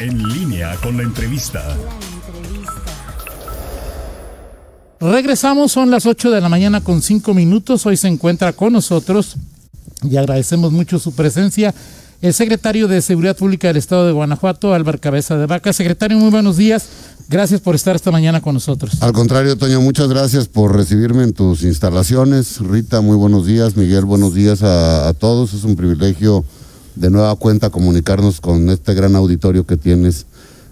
En línea con la entrevista. Regresamos, son las 8 de la mañana con 5 minutos. Hoy se encuentra con nosotros y agradecemos mucho su presencia el secretario de Seguridad Pública del Estado de Guanajuato, Álvaro Cabeza de Vaca. Secretario, muy buenos días. Gracias por estar esta mañana con nosotros. Al contrario, Toño, muchas gracias por recibirme en tus instalaciones. Rita, muy buenos días. Miguel, buenos días a, a todos. Es un privilegio de nueva cuenta comunicarnos con este gran auditorio que tienes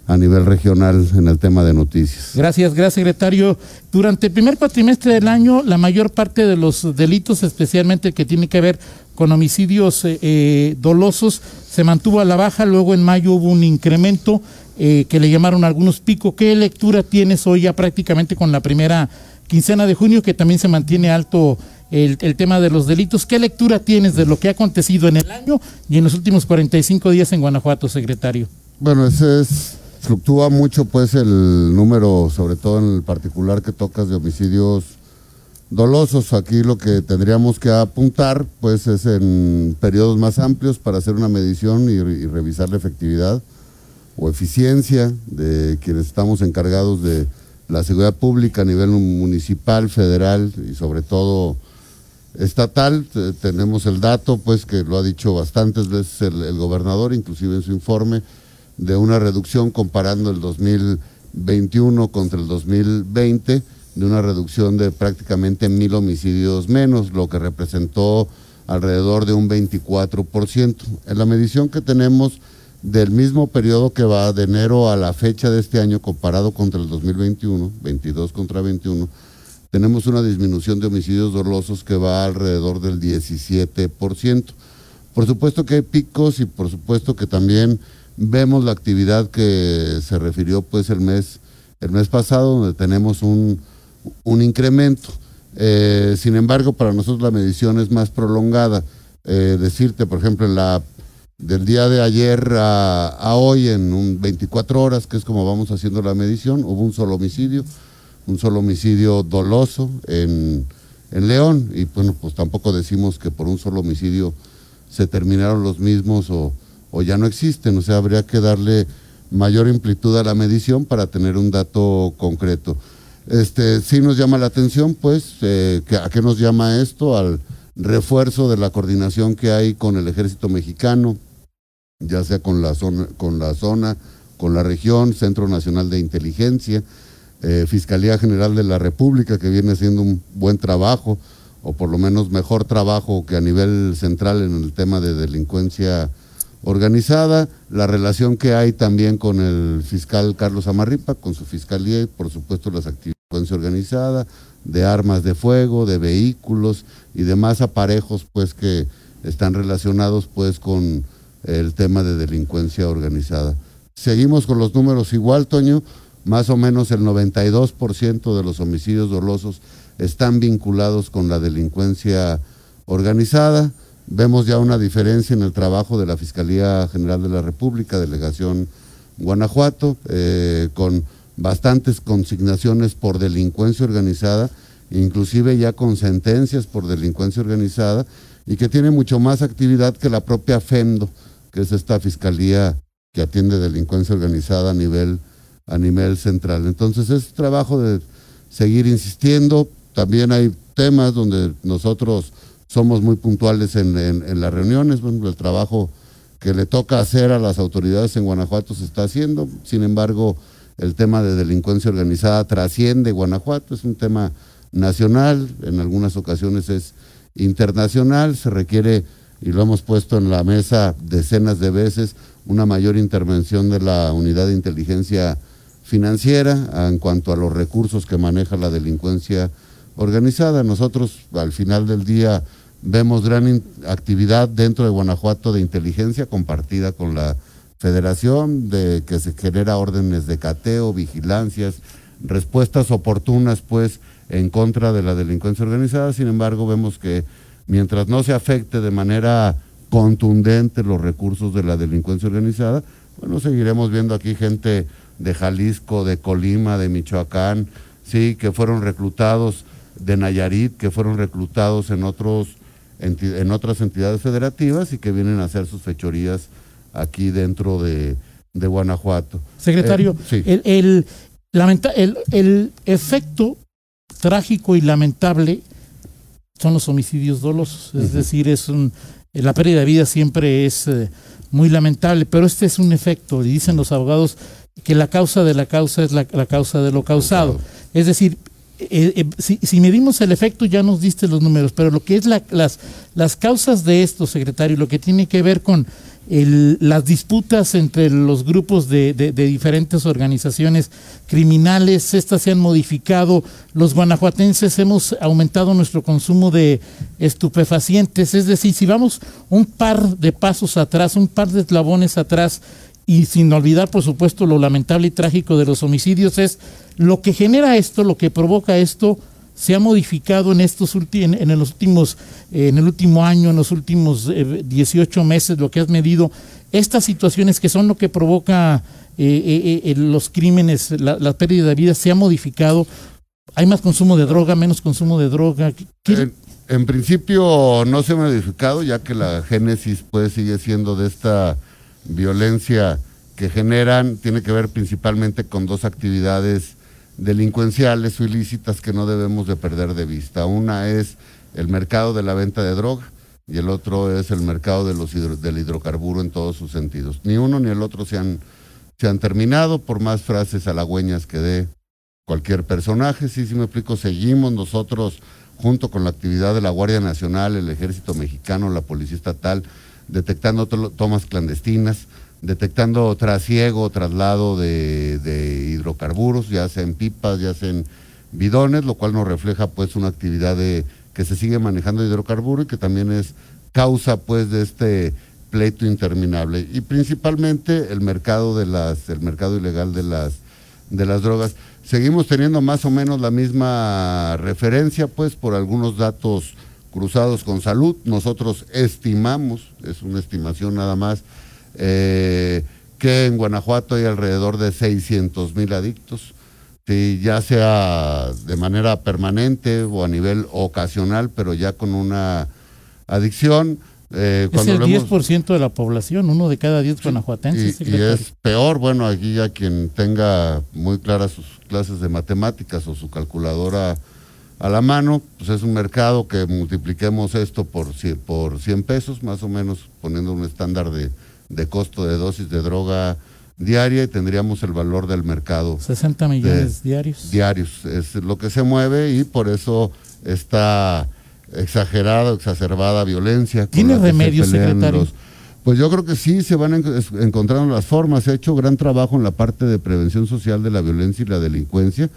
a nivel regional en el tema de noticias. Gracias, gracias, secretario. Durante el primer cuatrimestre del año, la mayor parte de los delitos, especialmente que tiene que ver con homicidios eh, eh, dolosos, se mantuvo a la baja. Luego en mayo hubo un incremento eh, que le llamaron algunos picos. ¿Qué lectura tienes hoy ya prácticamente con la primera quincena de junio, que también se mantiene alto el, el, tema de los delitos? ¿Qué lectura tienes de lo que ha acontecido en el año y en los últimos 45 días en Guanajuato, secretario? Bueno, ese es fluctúa mucho pues el número, sobre todo en el particular que tocas de homicidios dolosos. Aquí lo que tendríamos que apuntar pues es en periodos más amplios para hacer una medición y, y revisar la efectividad o eficiencia de quienes estamos encargados de la seguridad pública a nivel municipal, federal y sobre todo estatal. Tenemos el dato, pues que lo ha dicho bastantes veces el, gobernador, inclusive en su informe, de una reducción comparando el 2021 contra el 2020, de una reducción de prácticamente mil homicidios menos, lo que representó alrededor de un 24%. En la medición que tenemos del mismo periodo que va de enero a la fecha de este año comparado contra el 2021, 22 contra 21, tenemos una disminución de homicidios dolosos que va alrededor del 17%. Por supuesto que hay picos y por supuesto que también vemos la actividad que se refirió pues el mes, el mes pasado, donde tenemos un, un incremento. Eh, sin embargo, para nosotros la medición es más prolongada. Eh, decirte, por ejemplo, en la del día de ayer a, a, hoy, en un 24 horas, que es como vamos haciendo la medición, hubo un solo homicidio, un solo homicidio doloso en, en León, y bueno, pues tampoco decimos que por un solo homicidio se terminaron los mismos o, o ya no existen, o sea, habría que darle mayor amplitud a la medición para tener un dato concreto. Este, sí nos llama la atención, pues, eh, ¿a qué nos llama esto? Al refuerzo de la coordinación que hay con el ejército mexicano, ya sea con la zona, con la, zona, con la región, Centro Nacional de Inteligencia, eh, Fiscalía General de la República, que viene haciendo un buen trabajo, o por lo menos mejor trabajo que a nivel central en el tema de delincuencia organizada, la relación que hay también con el fiscal Carlos Amarripa, con su fiscalía y por supuesto las actividades de organizada, de armas de fuego, de vehículos y demás aparejos pues que están relacionados pues con el tema de delincuencia organizada. Seguimos con los números igual, Toño, más o menos el 92% de los homicidios dolosos están vinculados con la delincuencia organizada. Vemos ya una diferencia en el trabajo de la Fiscalía General de la República, Delegación Guanajuato, eh, con bastantes consignaciones por delincuencia organizada, inclusive ya con sentencias por delincuencia organizada, y que tiene mucho más actividad que la propia FEMDO, que es esta fiscalía que atiende delincuencia organizada a nivel, a nivel central. Entonces es trabajo de seguir insistiendo, también hay temas donde nosotros somos muy puntuales en, en, en las reuniones, bueno, el trabajo que le toca hacer a las autoridades en Guanajuato se está haciendo, sin embargo, el tema de delincuencia organizada trasciende Guanajuato, es un tema nacional, en algunas ocasiones es internacional, se requiere, y lo hemos puesto en la mesa decenas de veces, una mayor intervención de la unidad de inteligencia financiera en cuanto a los recursos que maneja la delincuencia organizada. Nosotros al final del día vemos gran actividad dentro de Guanajuato de inteligencia compartida con la federación, de que se genera órdenes de cateo, vigilancias, respuestas oportunas pues en contra de la delincuencia organizada. Sin embargo, vemos que mientras no se afecte de manera contundente los recursos de la delincuencia organizada, bueno, seguiremos viendo aquí gente de Jalisco, de Colima, de Michoacán, sí, que fueron reclutados de Nayarit, que fueron reclutados en, otros, en otras entidades federativas y que vienen a hacer sus fechorías aquí dentro de, de Guanajuato. Secretario, Eh, sí. el, el, lamenta- el- el efecto trágico y lamentable son los homicidios dolosos. Es decir, es un, la pérdida de vida siempre es eh, muy lamentable, pero este es un efecto, y dicen los abogados que la causa de la causa es la, causa de lo causado. Es decir, eh, eh, si, medimos el efecto ya nos diste los números, pero lo que es la- las, las causas de esto, secretario, lo que tiene que ver con el- las disputas entre los grupos de, de- de diferentes organizaciones criminales, estas se han modificado, los guanajuatenses hemos aumentado nuestro consumo de estupefacientes, es decir, si vamos un par de pasos atrás, un par de eslabones atrás, y sin olvidar, por supuesto, lo lamentable y trágico de los homicidios, es lo que genera esto, lo que provoca esto, se ha modificado en estos en, en los últimos, eh, en el último año, en los últimos eh, 18 meses, lo que has medido, estas situaciones que son lo que provoca eh, eh, eh, los crímenes, la, la pérdida de vida, se ha modificado. Hay más consumo de droga, menos consumo de droga. ¿Qué- qué- En, en principio no se ha modificado, ya que la génesis pues sigue siendo de esta violencia que generan, tiene que ver principalmente con dos actividades delincuenciales o ilícitas que no debemos de perder de vista. Una es el mercado de la venta de droga y el otro es el mercado de los del hidrocarburo en todos sus sentidos. Ni uno ni el otro se han, se han terminado, por más frases halagüeñas que dé cualquier personaje. Sí, sí me explico, seguimos nosotros junto con la actividad de la Guardia Nacional, el Ejército Mexicano, la Policía Estatal, detectando to- tomas clandestinas, detectando trasiego, traslado de, de hidrocarburos, ya sea en pipas, ya sea en bidones, lo cual nos refleja pues una actividad de que se sigue manejando hidrocarburo y que también es causa pues de este pleito interminable y principalmente el mercado de las el mercado ilegal de las de las drogas. Seguimos teniendo más o menos la misma referencia, pues, por algunos datos cruzados con salud. Nosotros estimamos, es una estimación nada más, eh, que en Guanajuato hay alrededor de 600 mil adictos, sí, ya sea de manera permanente o a nivel ocasional, pero ya con una adicción. eh, es el lo hemos- 10% de la población, uno de cada 10 guanajuatenses. y, y es peor, bueno, aquí ya quien tenga muy claras sus clases de matemáticas o su calculadora a la mano, pues es un mercado que multipliquemos esto por, por 100 pesos, más o menos poniendo un estándar de, de costo de dosis de droga diaria y tendríamos el valor del mercado 60 millones diarios. diarios. Es lo que se mueve y por eso esta exagerada, exacerbada violencia. ¿Tiene se remedio, pelean secretario? pues yo creo que sí se van encontrando las formas. Se ha hecho gran trabajo en la parte de prevención social de la violencia y la delincuencia,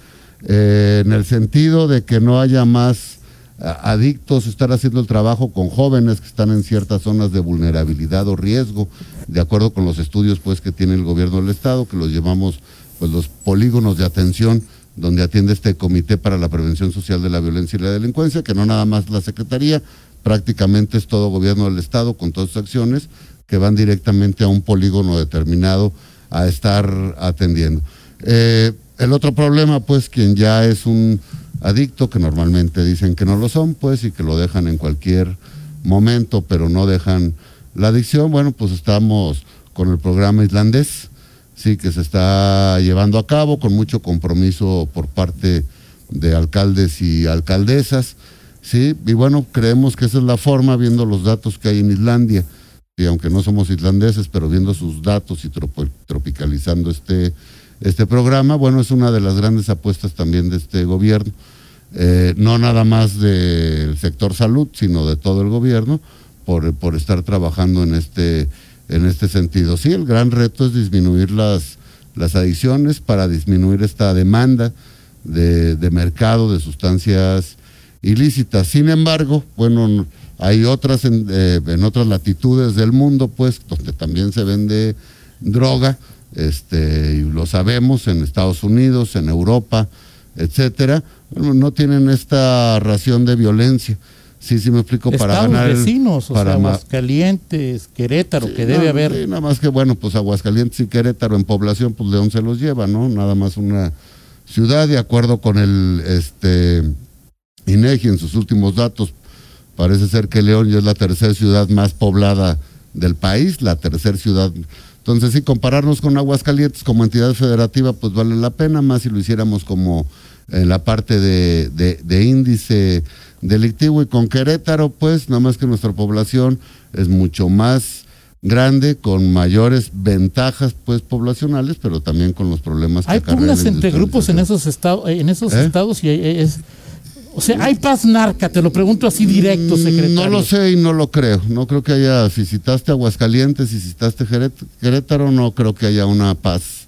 eh, en el sentido de que no haya más a- adictos, estar haciendo el trabajo con jóvenes que están en ciertas zonas de vulnerabilidad o riesgo, de acuerdo con los estudios pues que tiene el gobierno del estado, que los llamamos pues los polígonos de atención donde atiende este comité para la prevención social de la violencia y la delincuencia, que no nada más la secretaría, prácticamente es todo gobierno del estado con todas sus acciones que van directamente a un polígono determinado a estar atendiendo. Eh, el otro problema, pues, quien ya es un adicto, que normalmente dicen que no lo son, pues, y que lo dejan en cualquier momento, pero no dejan la adicción, bueno, pues estamos con el programa islandés, sí, que se está llevando a cabo con mucho compromiso por parte de alcaldes y alcaldesas, sí, y bueno, creemos que esa es la forma, viendo los datos que hay en Islandia, y aunque no somos islandeses, pero viendo sus datos y tropicalizando este, este programa, bueno, es una de las grandes apuestas también de este gobierno, eh, no nada más del sector salud, sino de todo el gobierno, por, por estar trabajando en este, en este sentido. Sí, el gran reto es disminuir las, las adicciones para disminuir esta demanda de, de mercado de sustancias ilícitas. Sin embargo, bueno, hay otras en, eh, en otras latitudes del mundo, pues, donde también se vende droga, este, y lo sabemos, en Estados Unidos, en Europa, etcétera, bueno, no tienen esta ración de violencia. Sí, sí me explico, para Estados ganar el- vecinos, o para sea, Aguascalientes, Querétaro, Sí, que debe no, haber. sí, nada más que, bueno, pues Aguascalientes y Querétaro en población, pues León se los lleva, ¿no? Nada más una ciudad, de acuerdo con el este INEGI en sus últimos datos, parece ser que León ya es la tercera ciudad más poblada del país, la tercera ciudad. Entonces sí, compararnos con Aguascalientes como entidad federativa, pues vale la pena, más si lo hiciéramos como en la parte de, de índice delictivo y con Querétaro, pues nada más que nuestra población es mucho más grande, con mayores ventajas pues poblacionales, pero también con los problemas que Hay pugnas entre grupos en esos estados, en esos ¿Eh? estados y es o sea, hay paz narca, te lo pregunto así directo, mm, secretario. No lo sé y no lo creo. No creo que haya, si citaste Aguascalientes, si citaste Querétaro, no creo que haya una paz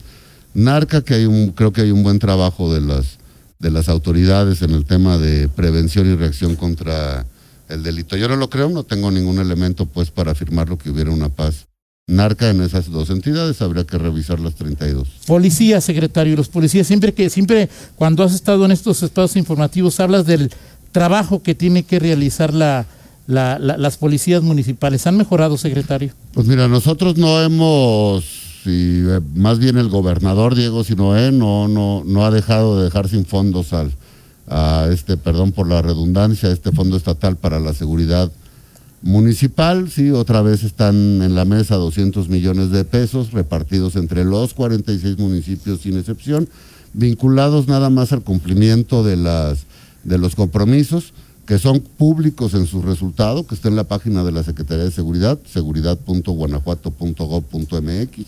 narca, que hay un, creo que hay un buen trabajo de las, de las autoridades en el tema de prevención y reacción contra el delito. Yo no lo creo, no tengo ningún elemento pues para afirmarlo que hubiera una paz narca en esas dos entidades, habría que revisar las 32. Policía, secretario, los policías, siempre que, siempre cuando has estado en estos espacios informativos, hablas del trabajo que tiene que realizar la, las policías municipales. ¿Han mejorado, secretario? Pues mira, nosotros no hemos, y eh, más bien el gobernador Diego Sinoé no, no, no ha dejado de dejar sin fondos al, a este, perdón por la redundancia, este fondo estatal para la seguridad municipal, sí, otra vez están en la mesa 200 millones de pesos repartidos entre los 46 municipios sin excepción, vinculados nada más al cumplimiento de, las, de los compromisos que son públicos en su resultado, que está en la página de la Secretaría de Seguridad, seguridad.guanajuato.gov.mx.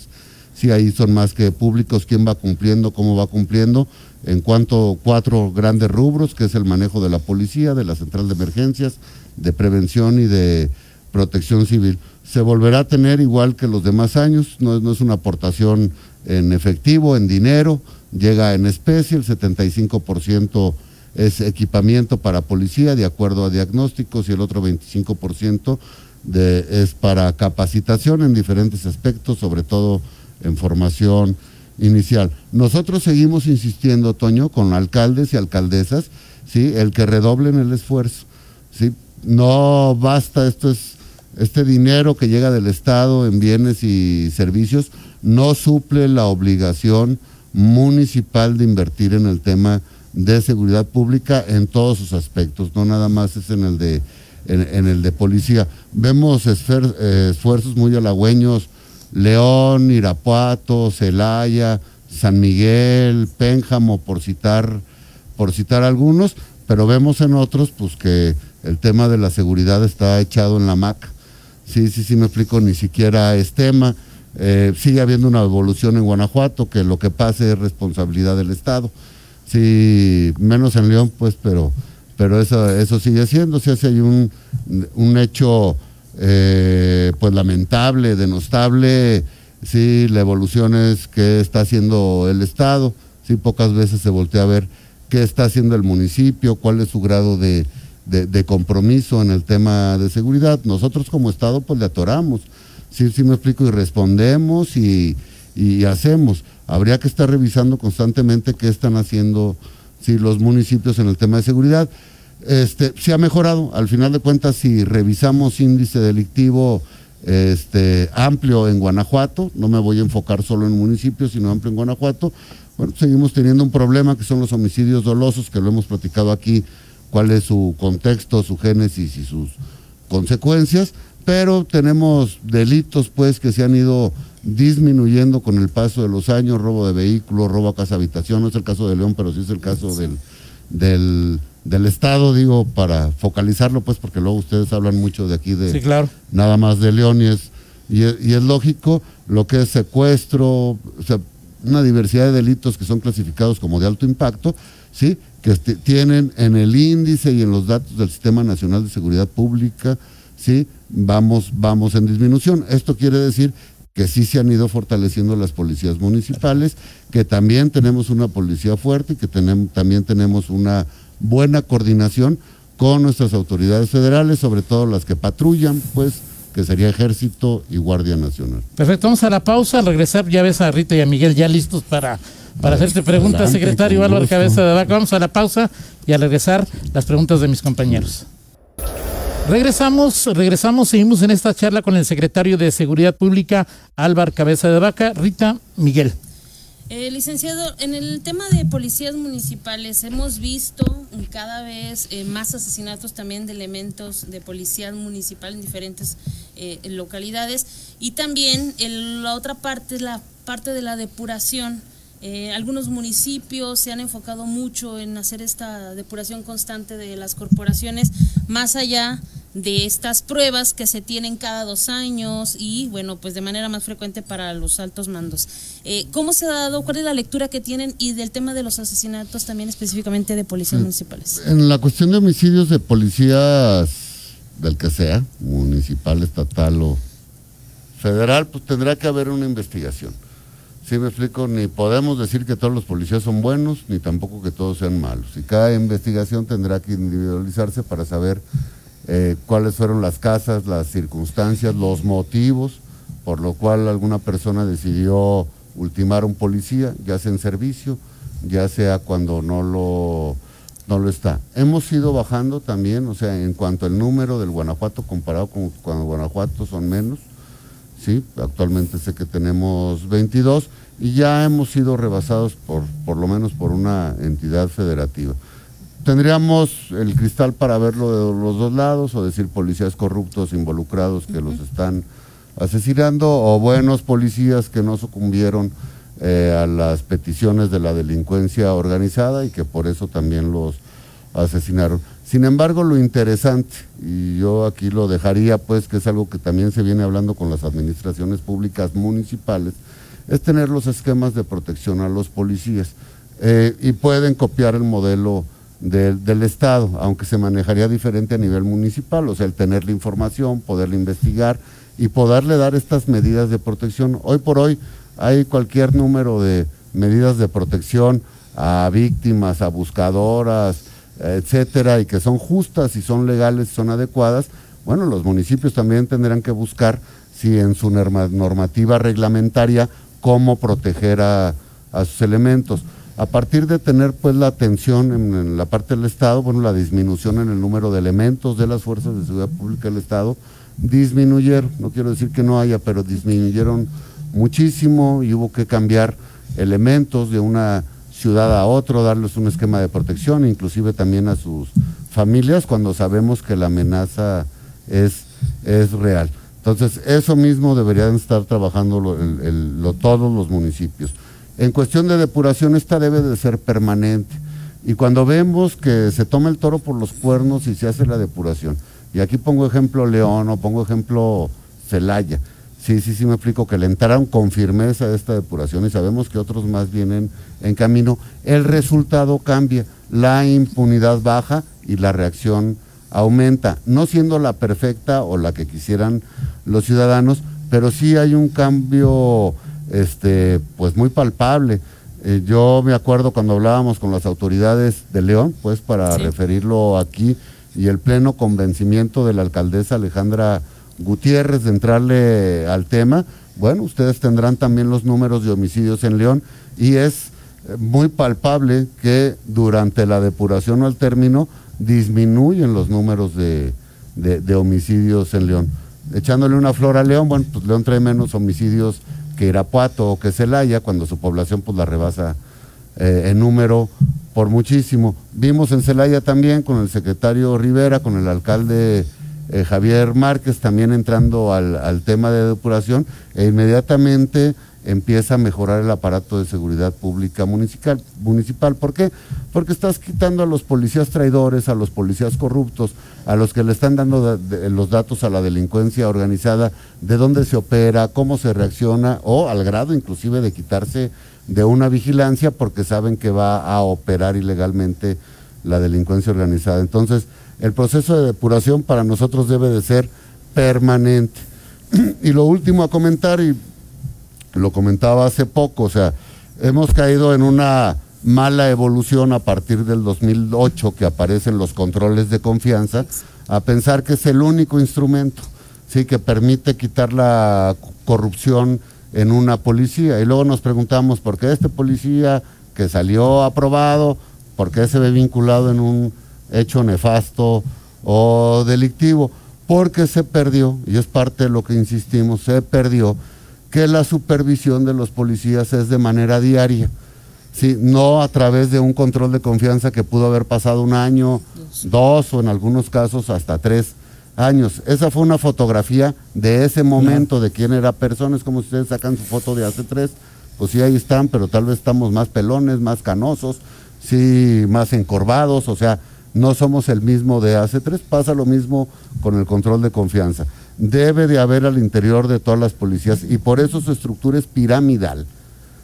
Sí, ahí son más que públicos, quién va cumpliendo, cómo va cumpliendo, en cuanto cuatro grandes rubros, que es el manejo de la policía, de la central de emergencias, de prevención y de protección civil. Se volverá a tener igual que los demás años, no, no es una aportación en efectivo, en dinero, llega en especie, el 75% es equipamiento para policía de acuerdo a diagnósticos y el otro 25% de, es para capacitación en diferentes aspectos, sobre todo en formación inicial. Nosotros seguimos insistiendo, Toño, con alcaldes y alcaldesas, ¿sí? el que redoblen el esfuerzo. ¿sí? No basta, esto es, este dinero que llega del Estado en bienes y servicios no suple la obligación municipal de invertir en el tema de seguridad pública en todos sus aspectos, no nada más es en el de, en, el de policía. Vemos eh, esfuerzos muy halagüeños, León, Irapuato, Celaya, San Miguel, Pénjamo, por citar, por citar algunos, pero vemos en otros pues que el tema de la seguridad está echado en la maca. Sí, sí, sí, me explico, ni siquiera es tema. Eh, sigue habiendo una evolución en Guanajuato, que lo que pase es responsabilidad del Estado. Sí, menos en León, pues, pero, pero eso, eso sigue siendo. Si hay un, un hecho eh, pues lamentable, denostable, sí, la evolución es que está haciendo el Estado. Sí, pocas veces se voltea a ver qué está haciendo el municipio, cuál es su grado de, de, compromiso en el tema de seguridad. Nosotros como Estado pues le atoramos, sí, sí me explico, y respondemos y, hacemos. Habría que estar revisando constantemente qué están haciendo si los municipios en el tema de seguridad. Este, se ha mejorado, al final de cuentas, si revisamos índice delictivo este, amplio en Guanajuato, no me voy a enfocar solo en municipios, sino amplio en Guanajuato, bueno, seguimos teniendo un problema que son los homicidios dolosos, que lo hemos platicado aquí cuál es su contexto, su génesis y sus consecuencias, pero tenemos delitos pues que se han ido disminuyendo con el paso de los años, robo de vehículos, robo a casa habitación, no es el caso de León, pero sí es el caso del, del, Estado, digo, para focalizarlo, pues porque luego ustedes hablan mucho de aquí de claro. nada más de León y es, y es, lógico, lo que es secuestro, o sea, una diversidad de delitos que son clasificados como de alto impacto, ¿sí? Que tienen en el índice y en los datos del Sistema Nacional de Seguridad Pública, ¿sí? vamos, vamos en disminución. Esto quiere decir que sí se han ido fortaleciendo las policías municipales, que también tenemos una policía fuerte y que tenemos, también tenemos una buena coordinación con nuestras autoridades federales, sobre todo las que patrullan, pues, que sería Ejército y Guardia Nacional. Perfecto, vamos a la pausa, al regresar ya ves a Rita y a Miguel ya listos para para hacerte preguntas, secretario Álvaro Cabeza de Vaca. Vamos a la pausa y al regresar las preguntas de mis compañeros. Regresamos, regresamos, seguimos en esta charla con el secretario de Seguridad Pública, Álvaro Cabeza de Vaca, Rita Miguel. Eh, licenciado, en el tema de policías municipales hemos visto cada vez eh, más asesinatos también de elementos de policía municipal en diferentes eh, localidades y también la otra parte es la parte de la depuración. Algunos municipios se han enfocado mucho en hacer esta depuración constante de las corporaciones, más allá de estas pruebas que se tienen cada dos años y, bueno, pues de manera más frecuente para los altos mandos. Eh, ¿Cómo se ha dado, cuál es la lectura que tienen y del tema de los asesinatos también específicamente de policías municipales? En la cuestión de homicidios de policías, del que sea, municipal, estatal o federal, pues tendrá que haber una investigación. Si me explico, ni podemos decir que todos los policías son buenos, ni tampoco que todos sean malos. Y cada investigación tendrá que individualizarse para saber eh, cuáles fueron las casas, las circunstancias, los motivos por lo cual alguna persona decidió ultimar a un policía, ya sea en servicio, ya sea cuando no lo, no lo está. Hemos ido bajando también, o sea, en cuanto al número del Guanajuato comparado con cuando Guanajuato son menos, ¿sí? actualmente sé que tenemos 22 y ya hemos sido rebasados por, por lo menos por una entidad federativa tendríamos el cristal para verlo de los dos lados, o decir policías corruptos involucrados que los están asesinando, o buenos policías que no sucumbieron eh, a las peticiones de la delincuencia organizada y que por eso también los asesinaron. Sin embargo, lo interesante, y yo aquí lo dejaría, pues que es algo que también se viene hablando con las administraciones públicas municipales, es tener los esquemas de protección a los policías. Eh, y pueden copiar el modelo del Estado, aunque se manejaría diferente a nivel municipal, o sea, el tener la información, poderla investigar y poderle dar estas medidas de protección. Hoy por hoy hay cualquier número de medidas de protección a víctimas, a buscadoras, etcétera, y que son justas y son legales, son adecuadas. Bueno, los municipios también tendrán que buscar si en su normativa reglamentaria cómo proteger a sus elementos a partir de tener pues la atención en, la parte del Estado, bueno, la disminución en el número de elementos de las fuerzas de seguridad pública del Estado, disminuyeron, no quiero decir que no haya, pero disminuyeron muchísimo y hubo que cambiar elementos de una ciudad a otro, darles un esquema de protección, inclusive también a sus familias cuando sabemos que la amenaza es, es real. Entonces, eso mismo deberían estar trabajando todos los municipios. En cuestión de depuración, esta debe de ser permanente. Y cuando vemos que se toma el toro por los cuernos y se hace la depuración, y aquí pongo ejemplo León o pongo ejemplo Celaya, sí, sí, sí me explico, que le entraron con firmeza a esta depuración y sabemos que otros más vienen en camino, el resultado cambia, la impunidad baja y la reacción aumenta, no siendo la perfecta o la que quisieran los ciudadanos, pero sí hay un cambio este, pues muy palpable. Eh, yo me acuerdo cuando hablábamos con las autoridades de León, pues para referirlo aquí, y el pleno convencimiento de la alcaldesa Alejandra Gutiérrez de entrarle al tema, bueno, ustedes tendrán también los números de homicidios en León y es eh, muy palpable que durante la depuración o al término disminuyen los números de, de homicidios en León. Echándole una flor a León, bueno, pues León trae menos homicidios que Irapuato o que Celaya, cuando su población pues la rebasa eh, en número por muchísimo. Vimos en Celaya también con el secretario Rivera, con el alcalde eh, Javier Márquez también entrando al, tema de depuración e inmediatamente empieza a mejorar el aparato de seguridad pública municipal. municipal. ¿Por qué? Porque estás quitando a los policías traidores, a los policías corruptos, a los que le están dando los datos a la delincuencia organizada, de dónde se opera, cómo se reacciona, o al grado inclusive de quitarse de una vigilancia porque saben que va a operar ilegalmente la delincuencia organizada. Entonces, el proceso de depuración para nosotros debe de ser permanente. Y lo último a comentar, y lo comentaba hace poco, o sea, hemos caído en una mala evolución a partir del 2008 que aparecen los controles de confianza, a pensar que es el único instrumento sí que permite quitar la corrupción en una policía. Y luego nos preguntamos por qué este policía que salió aprobado, por qué se ve vinculado en un hecho nefasto o delictivo. Porque se perdió, y es parte de lo que insistimos, se perdió que la supervisión de los policías es de manera diaria. Sí, no a través de un control de confianza que pudo haber pasado un año, dos, o en algunos casos hasta tres años. Esa fue una fotografía de ese momento, de quién era persona. Es como si ustedes sacan su foto de hace tres, pues sí, ahí están, pero tal vez estamos más pelones, más canosos, sí, más encorvados, o sea, no somos el mismo de hace tres. Pasa lo mismo con el control de confianza. Debe de haber al interior de todas las policías y por eso su estructura es piramidal,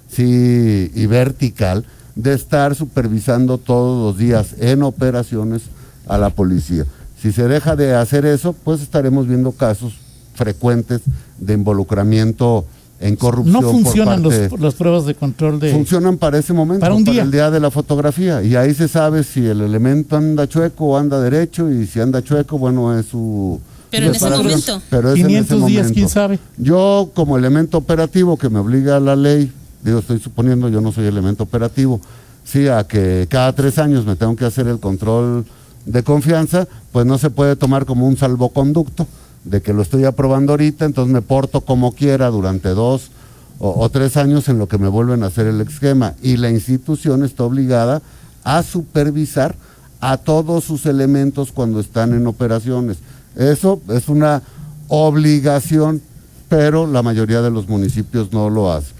sí, y vertical, de estar supervisando todos los días en operaciones a la policía. Si se deja de hacer eso, pues estaremos viendo casos frecuentes de involucramiento en corrupción. No funcionan por parte, los, las pruebas de control de... Funcionan para ese momento, Para un día. el día de la fotografía. Y ahí se sabe si el elemento anda chueco o anda derecho. Y si anda chueco, bueno, es su... Pero en ese momento. Pero es en 500 ese días, momento. quién sabe. Yo, como elemento operativo que me obliga a la ley, digo, estoy suponiendo, yo no soy elemento operativo, sí, a que cada tres años me tengo que hacer el control de confianza, pues no se puede tomar como un salvoconducto de que lo estoy aprobando ahorita, entonces me porto como quiera durante dos o, tres años en lo que me vuelven a hacer el esquema. Y la institución está obligada a supervisar a todos sus elementos cuando están en operaciones. Eso es una obligación, pero la mayoría de los municipios no lo hace.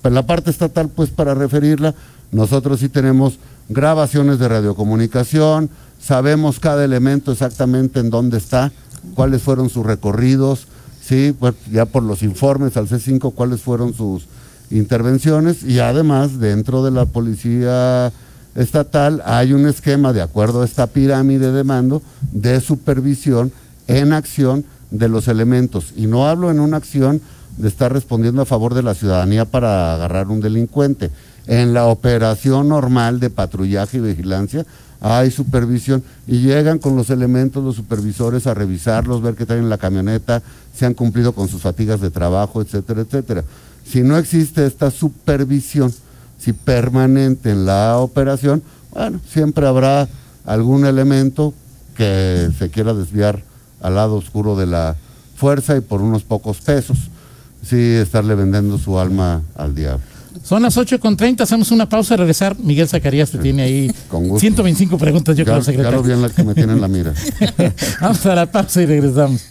Pero la parte estatal, pues para referirla, nosotros sí tenemos grabaciones de radiocomunicación, sabemos cada elemento exactamente en dónde está, cuáles fueron sus recorridos, sí, pues ya por los informes al C5 cuáles fueron sus intervenciones. Y además dentro de la policía estatal hay un esquema de acuerdo a esta pirámide de mando de supervisión en acción de los elementos. Y no hablo en una acción de estar respondiendo a favor de la ciudadanía para agarrar un delincuente. En la operación normal de patrullaje y vigilancia hay supervisión y llegan con los elementos los supervisores a revisarlos, ver qué traen en la camioneta, si han cumplido con sus fatigas de trabajo, etcétera, etcétera. Si no existe esta supervisión, si permanente en la operación, bueno, siempre habrá algún elemento que se quiera desviar al lado oscuro de la fuerza y por unos pocos pesos, sí, estarle vendiendo su alma al diablo. Son las 8 con 30, hacemos una pausa y regresar. Miguel Zacarías te tiene ahí Con gusto. 125 preguntas, yo Ya, creo, secretario. vi en la que me tiene en la mira. Vamos a la pausa y regresamos.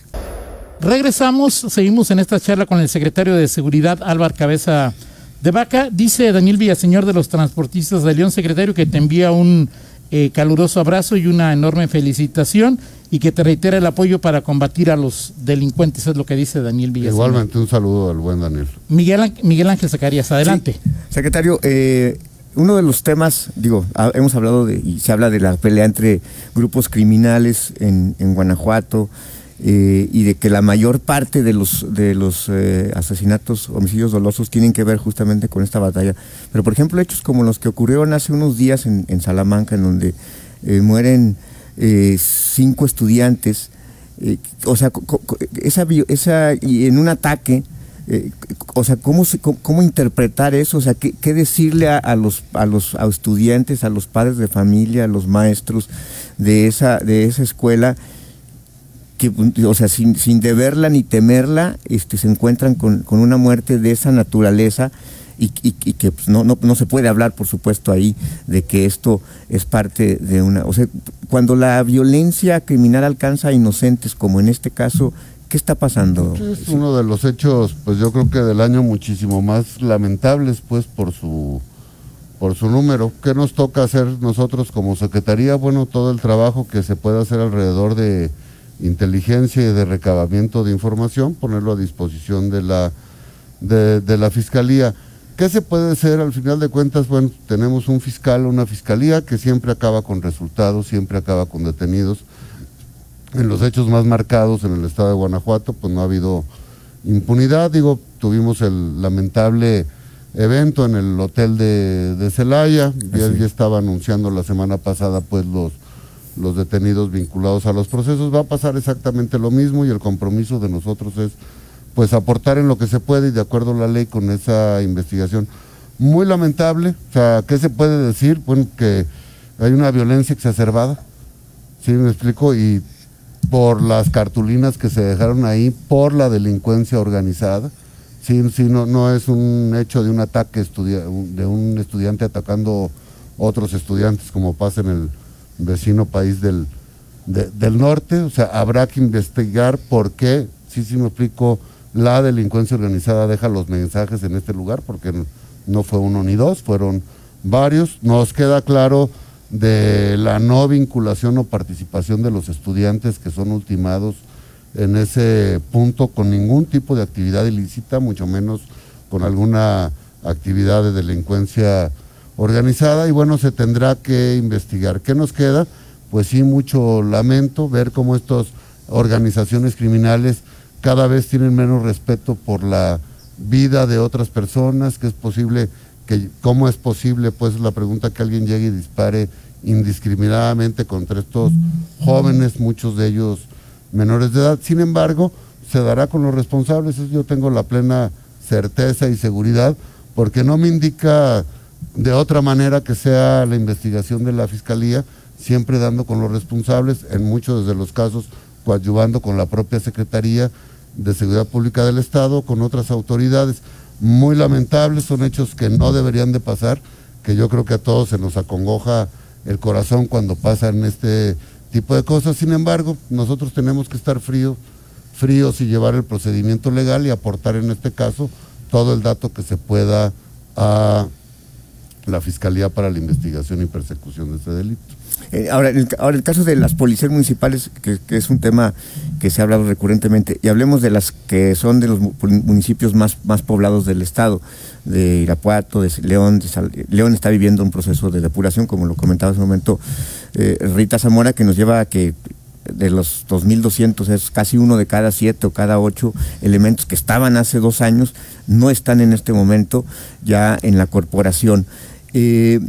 Regresamos, seguimos en esta charla con el secretario de Seguridad, Álvaro Cabeza de Vaca. Dice Daniel Villaseñor de los Transportistas de León, secretario, que te envía un eh, caluroso abrazo y una enorme felicitación y que te reitera el apoyo para combatir a los delincuentes, es lo que dice Daniel Villaseñor. Igualmente un saludo al buen Daniel. Miguel, Ángel- Miguel Ángel Zacarías, adelante. Secretario, eh, uno de los temas, digo, ha- hemos hablado de, y se habla de la pelea entre grupos criminales en, en Guanajuato eh, y de que la mayor parte de los, de los eh, asesinatos, homicidios dolosos tienen que ver justamente con esta batalla. Pero, por ejemplo, hechos como los que ocurrieron hace unos días en, en Salamanca, en donde eh, mueren eh, cinco estudiantes, eh, o sea, esa, esa, y en un ataque, eh, o sea, ¿cómo, interpretar eso? O sea, ¿qué, qué decirle a, a los, a los a estudiantes, a los padres de familia, a los maestros de esa, de esa escuela? Que, o sea, sin, sin deberla ni temerla, este, se encuentran con, con una muerte de esa naturaleza y, y- que pues, no, no, no se puede hablar, por supuesto, ahí de que esto es parte de una... O sea, cuando la violencia criminal alcanza a inocentes, como en este caso, ¿qué está pasando? Es uno de los hechos, pues yo creo que del año muchísimo más lamentables, pues por su por su número. ¿Qué nos toca hacer nosotros como secretaría? Bueno, todo el trabajo que se puede hacer alrededor de inteligencia y de recabamiento de información, ponerlo a disposición de la de la fiscalía. ¿Qué se puede hacer al final de cuentas? Bueno, tenemos un fiscal, una fiscalía que siempre acaba con resultados, siempre acaba con detenidos en los hechos más marcados en el estado de Guanajuato, pues no ha habido impunidad. Digo, tuvimos el lamentable evento en el hotel de, de Celaya, ya, ya estaba anunciando la semana pasada pues los, los detenidos vinculados a los procesos. Va a pasar exactamente lo mismo y el compromiso de nosotros es pues aportar en lo que se puede y de acuerdo a la ley con esa investigación. Muy lamentable, o sea, ¿qué se puede decir? Bueno, que hay una violencia exacerbada, ¿sí me explico? Y por las cartulinas que se dejaron ahí, por la delincuencia organizada, Sí, sí, no, no es un hecho de un ataque de un estudiante atacando otros estudiantes como pasa en el vecino país del, del norte. O sea, habrá que investigar por qué, sí, sí me explico, la delincuencia organizada deja los mensajes en este lugar, porque no fue uno ni dos, fueron varios. Nos queda claro de la no vinculación o participación de los estudiantes que son ultimados en ese punto con ningún tipo de actividad ilícita, mucho menos con alguna actividad de delincuencia organizada y bueno, se tendrá que investigar. ¿Qué nos queda? Pues sí, mucho lamento ver cómo estas organizaciones criminales cada vez tienen menos respeto por la vida de otras personas, que es posible, que cómo es posible, pues la pregunta que alguien llegue y dispare indiscriminadamente contra estos jóvenes, muchos de ellos menores de edad. Sin embargo, se dará con los responsables, yo tengo la plena certeza y seguridad, porque no me indica de otra manera que sea la investigación de la Fiscalía, siempre dando con los responsables, en muchos de los casos coadyuvando con la propia Secretaría de Seguridad Pública del Estado, con otras autoridades. Muy lamentables, son hechos que no deberían de pasar, que yo creo que a todos se nos acongoja el corazón cuando pasan este tipo de cosas. Sin embargo, nosotros tenemos que estar fríos, fríos y llevar el procedimiento legal y aportar en este caso todo el dato que se pueda a la Fiscalía para la Investigación y Persecución de este delito. Eh, ahora, el, el caso de las policías municipales, que, es un tema que se ha hablado recurrentemente, y hablemos de las que son de los municipios más, más poblados del estado, de Irapuato, de León. León está viviendo un proceso de depuración, como lo comentaba hace un momento eh, Rita Zamora, que nos lleva a que de los 2.200 es casi uno de cada siete o cada ocho elementos que estaban hace dos años, no están en este momento ya en la corporación. Eh,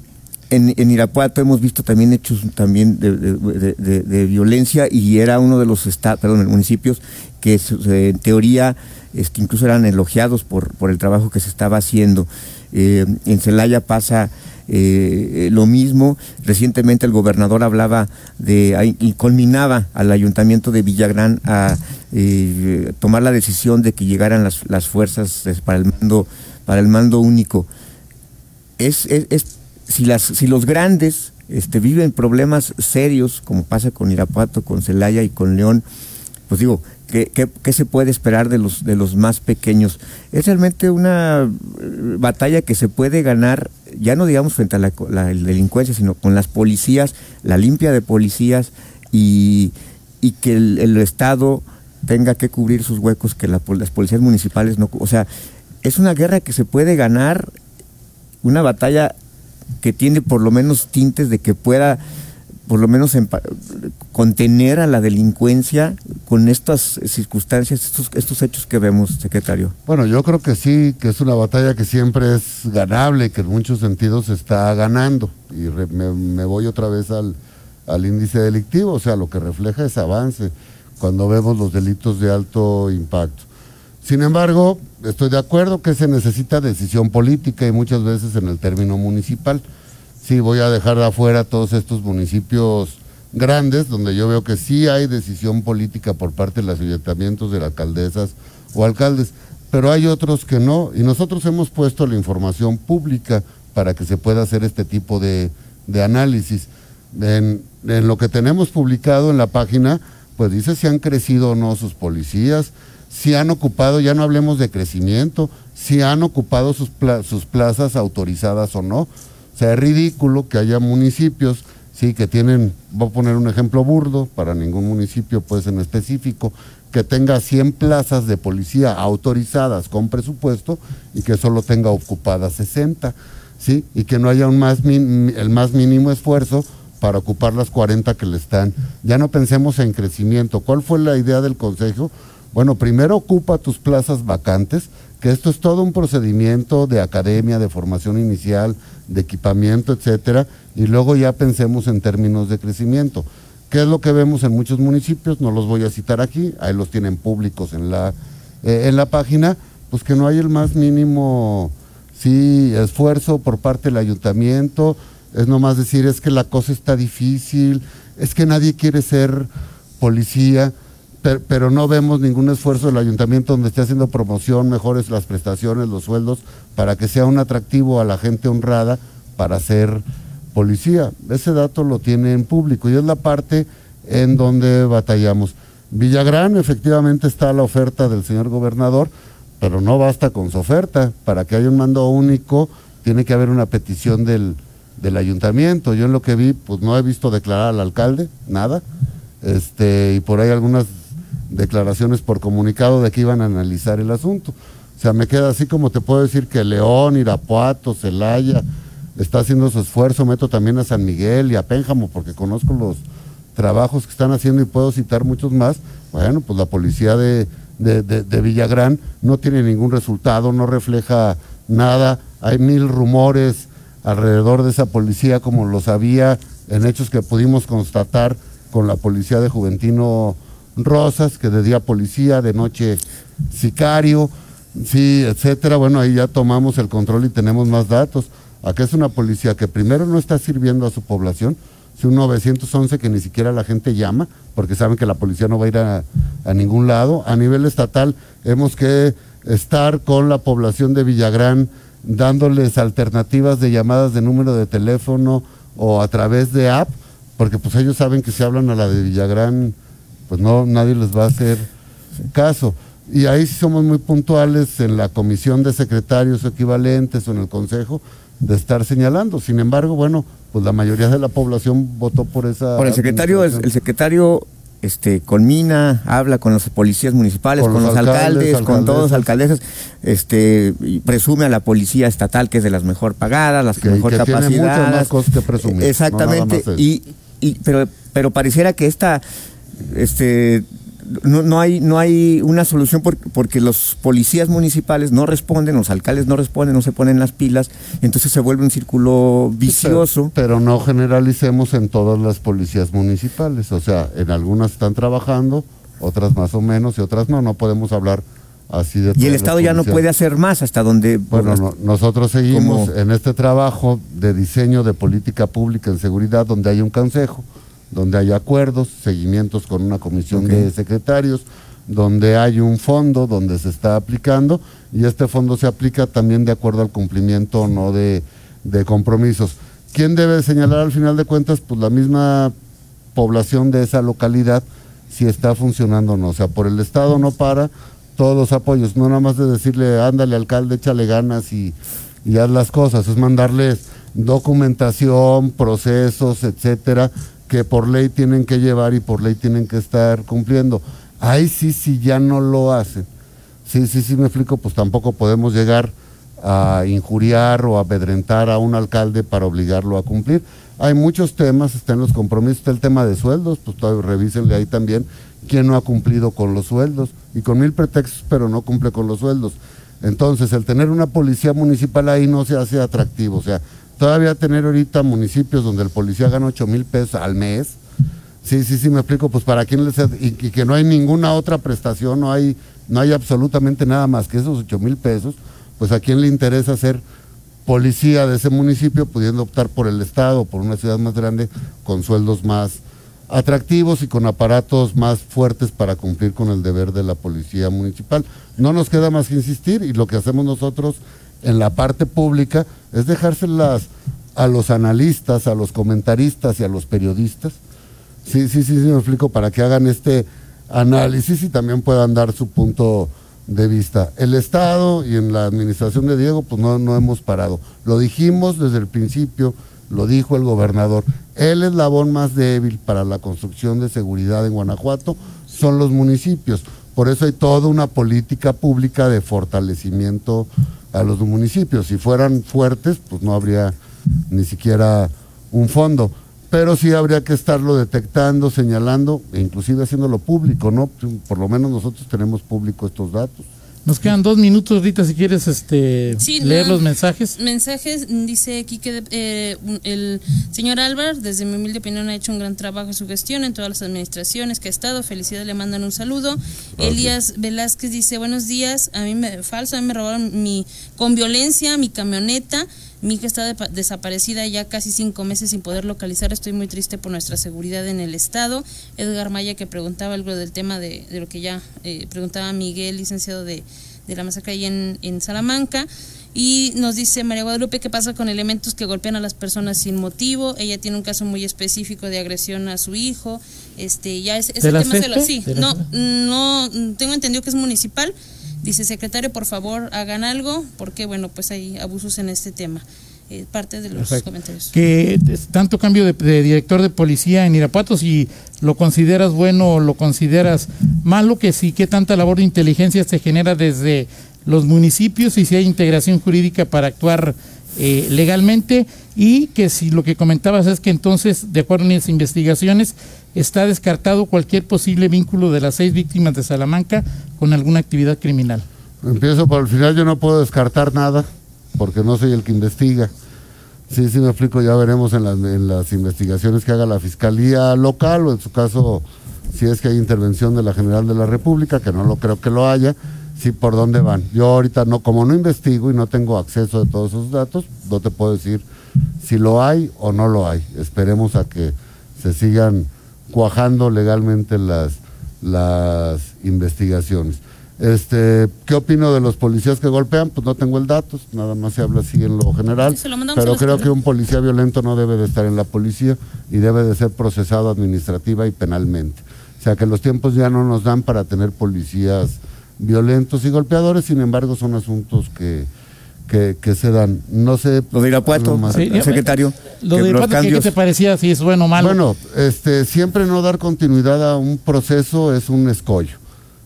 en, Irapuato hemos visto también hechos también de, violencia y era uno de los perdón, municipios que en teoría este, incluso eran elogiados por, por el trabajo que se estaba haciendo. Eh, en Celaya pasa eh, lo mismo. Recientemente el gobernador hablaba de y culminaba al ayuntamiento de Villagrán a tomar la decisión de que llegaran las, las fuerzas para el mando para el mando único. es si, las, si los grandes este, viven problemas serios, como pasa con Irapuato, con Celaya y con León, pues digo, ¿qué, qué, se puede esperar de los, de los más pequeños? Es realmente una eh, batalla que se puede ganar, ya no digamos frente a la, delincuencia, sino con las policías, la limpia de policías y, y que el, Estado tenga que cubrir sus huecos que las policías municipales no... O sea, es una guerra que se puede ganar, una batalla que tiene por lo menos tintes de que pueda por lo menos contener a la delincuencia con estas circunstancias, estos, estos hechos que vemos, secretario? Bueno, yo creo que sí, que es una batalla que siempre es ganable, que en muchos sentidos está ganando. Y me, voy otra vez al, al índice delictivo, o sea, lo que refleja es avance cuando vemos los delitos de alto impacto. Sin embargo, estoy de acuerdo que se necesita decisión política y muchas veces en el término municipal. Sí, voy a dejar de afuera todos estos municipios grandes, donde yo veo que sí hay decisión política por parte de los ayuntamientos, de las alcaldesas o alcaldes, pero hay otros que no, y nosotros hemos puesto la información pública para que se pueda hacer este tipo de, análisis. En lo que tenemos publicado en la página, pues dice si han crecido o no sus policías, si han ocupado, ya no hablemos de crecimiento, si han ocupado sus, sus plazas autorizadas o no. O sea, es ridículo que haya municipios, sí, que tienen, voy a poner un ejemplo burdo, para ningún municipio pues en específico, que tenga 100 plazas de policía autorizadas con presupuesto y que solo tenga ocupadas 60, ¿sí? Y que no haya un más el más mínimo esfuerzo para ocupar las 40 que le están. Ya no pensemos en crecimiento. ¿Cuál fue la idea del Consejo? Bueno, primero ocupa tus plazas vacantes, que esto es todo un procedimiento de academia, de formación inicial, de equipamiento, etcétera, y luego ya pensemos en términos de crecimiento. ¿Qué es lo que vemos en muchos municipios? No los voy a citar aquí, ahí los tienen públicos en la, eh, en la página, pues que no hay el más mínimo sí, esfuerzo por parte del ayuntamiento, es nomás decir, es que la cosa está difícil, es que nadie quiere ser policía pero, no vemos ningún esfuerzo del ayuntamiento donde esté haciendo promoción, mejores las prestaciones, los sueldos, para que sea un atractivo a la gente honrada para ser policía. Ese dato lo tiene en público y es la parte en donde batallamos. Villagrán efectivamente está la oferta del señor gobernador, pero no basta con su oferta. Para que haya un mando único tiene que haber una petición del, del ayuntamiento. Yo en lo que vi, pues no he visto declarar al alcalde, nada. Este, y por ahí algunas declaraciones por comunicado de que iban a analizar el asunto. O sea, me queda así como te puedo decir que León, Irapuato, Celaya, está haciendo su esfuerzo, meto también a San Miguel y a Pénjamo porque conozco los trabajos que están haciendo y puedo citar muchos más. Bueno, pues la policía de, de Villagrán no tiene ningún resultado, no refleja nada, hay mil rumores alrededor de esa policía como los había en hechos que pudimos constatar con la policía de Juventino Rosas, que de día policía, de noche sicario, sí, etcétera. Bueno, ahí ya tomamos el control y tenemos más datos. Acá es una policía que primero no está sirviendo a su población, es un 911 que ni siquiera la gente llama, porque saben que la policía no va a ir a, a ningún lado. A nivel estatal hemos que estar con la población de Villagrán, dándoles alternativas de llamadas de número de teléfono o a través de app, porque pues ellos saben que si hablan a la de Villagrán pues no, nadie les va a hacer caso. Y ahí sí somos muy puntuales en la comisión de secretarios equivalentes o en el consejo de estar señalando. Sin embargo, bueno, pues la mayoría de la población votó por esa. Por el secretario, el secretario este, conmina, habla con los policías municipales, con, los, alcaldes, con todos los alcaldesas, este, presume a la policía estatal que es de las mejor pagadas, las que, mejor que capacidades. Tiene muchas más cosas que presumir. Exactamente. y, y, pero, pero pareciera que esta este no, no, hay, no hay una solución porque, los policías municipales no responden, los alcaldes no responden, no se ponen las pilas, entonces se vuelve un círculo vicioso. pero, no generalicemos en todas las policías municipales, o sea, en algunas están trabajando, otras más o menos y otras no, no podemos hablar así de... Y el Estado ya no puede hacer más hasta donde... Bueno, nosotros seguimos en este trabajo de diseño de política pública en seguridad donde hay un consejo donde hay acuerdos, seguimientos con una comisión de secretarios, donde hay un fondo donde se está aplicando y este fondo se aplica también de acuerdo al cumplimiento o no de, compromisos. ¿Quién debe señalar al final de cuentas? Pues la misma población de esa localidad si está funcionando o no. O sea, por el Estado no para todos los apoyos, no nada más de decirle, ándale alcalde, échale ganas y, y haz las cosas, es mandarles documentación, procesos, etcétera, que por ley tienen que llevar y por ley tienen que estar cumpliendo. Ahí sí, sí, ya no lo hacen. Sí, sí, sí, me explico, pues tampoco podemos llegar a injuriar o amedrentar a un alcalde para obligarlo a cumplir. Hay muchos temas, están los compromisos, está el tema de sueldos, pues revísenle ahí también quién no ha cumplido con los sueldos y con mil pretextos, pero no cumple con los sueldos. Entonces, el tener una policía municipal ahí no se hace atractivo, o sea, Todavía tener ahorita municipios donde el policía gana 8 mil pesos al mes. Sí, sí, sí, me explico, pues para quién les... Y, y, que no hay ninguna otra prestación, no hay, no hay absolutamente nada más que esos 8 mil pesos, pues a quién le interesa ser policía de ese municipio pudiendo optar por el Estado, por una ciudad más grande, con sueldos más atractivos y con aparatos más fuertes para cumplir con el deber de la policía municipal. No nos queda más que insistir y lo que hacemos nosotros en la parte pública es dejárselas a los analistas, a los comentaristas y a los periodistas. Sí, sí, sí, sí, me explico, para que hagan este análisis y también puedan dar su punto de vista. El Estado y en la administración de Diego, pues no, no hemos parado. Lo dijimos desde el principio, lo dijo el gobernador. El eslabón más débil para la construcción de seguridad en Guanajuato son los municipios. Por eso hay toda una política pública de fortalecimiento a los municipios. Si fueran fuertes, pues no habría ni siquiera un fondo. Pero sí habría que estarlo detectando, señalando e inclusive haciéndolo público, ¿no? Por lo menos nosotros tenemos público estos datos. Nos quedan dos minutos, Rita, si quieres este, Sí, leer no. los mensajes. Mensajes, dice aquí que eh, el señor Álvaro, desde mi humilde opinión, ha hecho un gran trabajo en su gestión en todas las administraciones que ha estado. Felicidades, le mandan un saludo. Elías Velázquez dice, buenos días, a mí me, falso, a mí me robaron mi, con violencia mi camioneta. Mi hija está depa- desaparecida ya casi cinco meses sin poder localizar. Estoy muy triste por nuestra seguridad en el estado. Edgar Maya que preguntaba algo del tema de, de lo que ya eh, preguntaba Miguel, licenciado de, de la masacre ahí en, en Salamanca. Y nos dice María Guadalupe qué pasa con elementos que golpean a las personas sin motivo. Ella tiene un caso muy específico de agresión a su hijo. Este, ya es, ese ¿De tema se lo sí. ¿De No, no, tengo entendido que es municipal. Dice, secretario, por favor, hagan algo, porque, bueno, pues hay abusos en este tema. Eh, parte de los Perfecto. comentarios. Que tanto cambio de, de director de policía en Irapuato, si lo consideras bueno o lo consideras malo, que sí, qué tanta labor de inteligencia se genera desde los municipios y si hay integración jurídica para actuar eh, legalmente y que si lo que comentabas es que entonces, de acuerdo en las investigaciones, está descartado cualquier posible vínculo de las seis víctimas de Salamanca con alguna actividad criminal. Empiezo por el final, yo no puedo descartar nada, porque no soy el que investiga. Sí, sí me explico, ya veremos en las investigaciones que haga la Fiscalía local o en su caso, si es que hay intervención de la General de la República, que no lo creo que lo haya, sí por dónde van. Yo ahorita no, como no investigo y no tengo acceso a todos esos datos, no te puedo decir si lo hay o no lo hay. Esperemos a que se sigan cuajando legalmente las, las investigaciones. Este, ¿Qué opino de los policías que golpean? Pues no tengo el dato, nada más se habla así en lo general, lo pero creo que un policía violento no debe de estar en la policía y debe de ser procesado administrativa y penalmente. O sea que los tiempos ya no nos dan para tener policías violentos y golpeadores, sin embargo son asuntos que, que, que se dan. No sé... Lo de Irapuato. Sí, secretario. Lo de los Irapuato, ¿qué- ¿qué cambios- te parecía? Si es bueno o malo. Bueno, este, siempre no dar continuidad a un proceso es un escollo.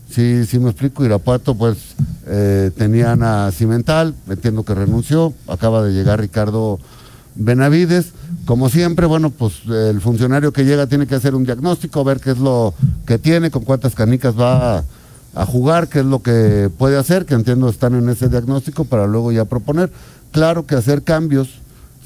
Sí, sí me explico, Irapuato pues eh, tenían a Cimental, entiendo que renunció, acaba de llegar Ricardo Benavides, como siempre, bueno, pues el funcionario que llega tiene que hacer un diagnóstico, ver qué es lo que tiene, con cuántas canicas va a, a jugar, qué es lo que puede hacer, que entiendo están en ese diagnóstico para luego ya proponer. Claro que hacer cambios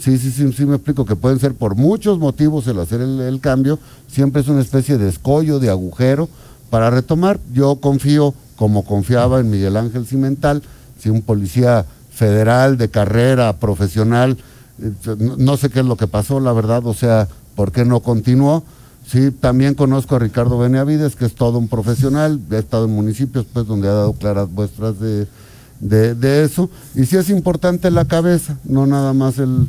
Sí, sí, sí, sí me explico que pueden ser por muchos motivos el hacer el, el cambio, siempre es una especie de escollo, de agujero para retomar. Yo confío, como confiaba en Miguel Ángel Cimental, si un policía federal de carrera, profesional, eh, no, no sé qué es lo que pasó, la verdad, o sea, ¿por qué no continuó? Sí, también conozco a Ricardo Benavides, que es todo un profesional, he estado en municipios pues donde ha dado claras muestras de, de, eso. Y sí es importante la cabeza, no nada más el,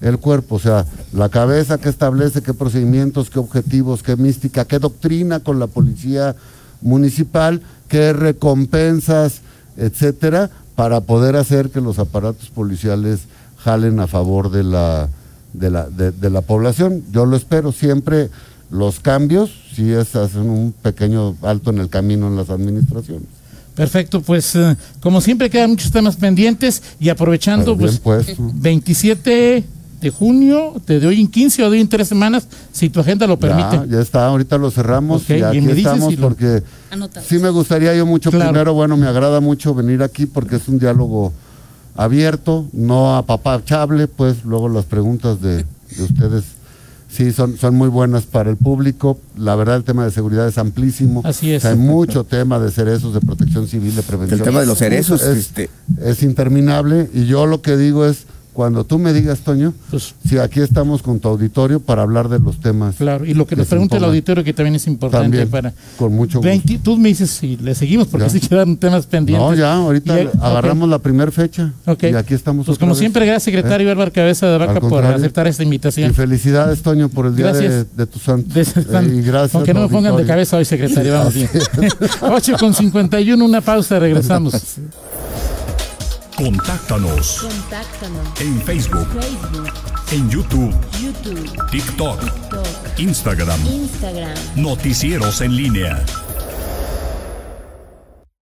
el cuerpo, o sea, la cabeza que establece qué procedimientos, qué objetivos, qué mística, qué doctrina con la policía municipal, qué recompensas, etcétera, para poder hacer que los aparatos policiales jalen a favor de la, de la, de la población. Yo lo espero siempre. Los cambios, si es hacen un pequeño alto en el camino en las administraciones. Perfecto, pues eh, como siempre quedan muchos temas pendientes y aprovechando, pues puesto. 27 de junio, te doy en 15 o doy en 3 semanas, si tu agenda lo permite. Ya, ya está, ahorita lo cerramos y y aquí me estamos si lo- porque Anotado. sí me gustaría yo mucho Claro. primero, bueno, me agrada mucho venir aquí porque es un diálogo abierto, no apapachable, pues luego las preguntas de, de ustedes sí son, son muy buenas para el público. La verdad el tema de seguridad es amplísimo. Así es. O sea, hay mucho tema de cerezos, de protección civil, de prevención. El tema de los cerezos, es, este- es interminable y yo lo que digo es, cuando tú me digas, Toño, Pues si aquí estamos con tu auditorio para hablar de los temas. claro, y lo que que nos pregunta el auditorio que también es importante También, para... con mucho gusto. 20 tú me dices si le seguimos porque Ya. sí quedan temas pendientes. No, ya, ahorita Y, agarramos la primera fecha Ok. y aquí estamos. Pues otra como vez. siempre, gracias secretario Álvaro Cabeza de Vaca por aceptar esta Y invitación. felicidades, Toño, por el día de, de tu santo. De- Eh, y gracias. Aunque no me pongan de cabeza hoy, secretario, vamos bien. 8 con 51, una pausa, regresamos. Contáctanos Contáctanos. en Facebook, Facebook, en YouTube, YouTube, TikTok, TikTok, Instagram. Instagram. Noticieros en línea.